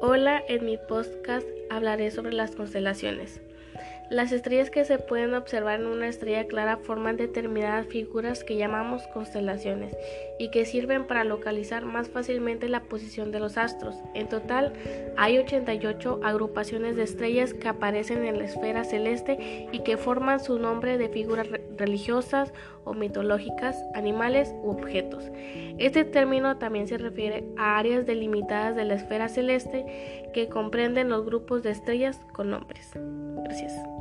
Hola, en mi podcast hablaré sobre las constelaciones. Las estrellas que se pueden observar en una estrella clara forman determinadas figuras que llamamos constelaciones y que sirven para localizar más fácilmente la posición de los astros. En total, hay 88 agrupaciones de estrellas que aparecen en la esfera celeste y que forman su nombre de figuras religiosas o mitológicas, animales u objetos. Este término también se refiere a áreas delimitadas de la esfera celeste que comprenden los grupos de estrellas con nombres. Gracias.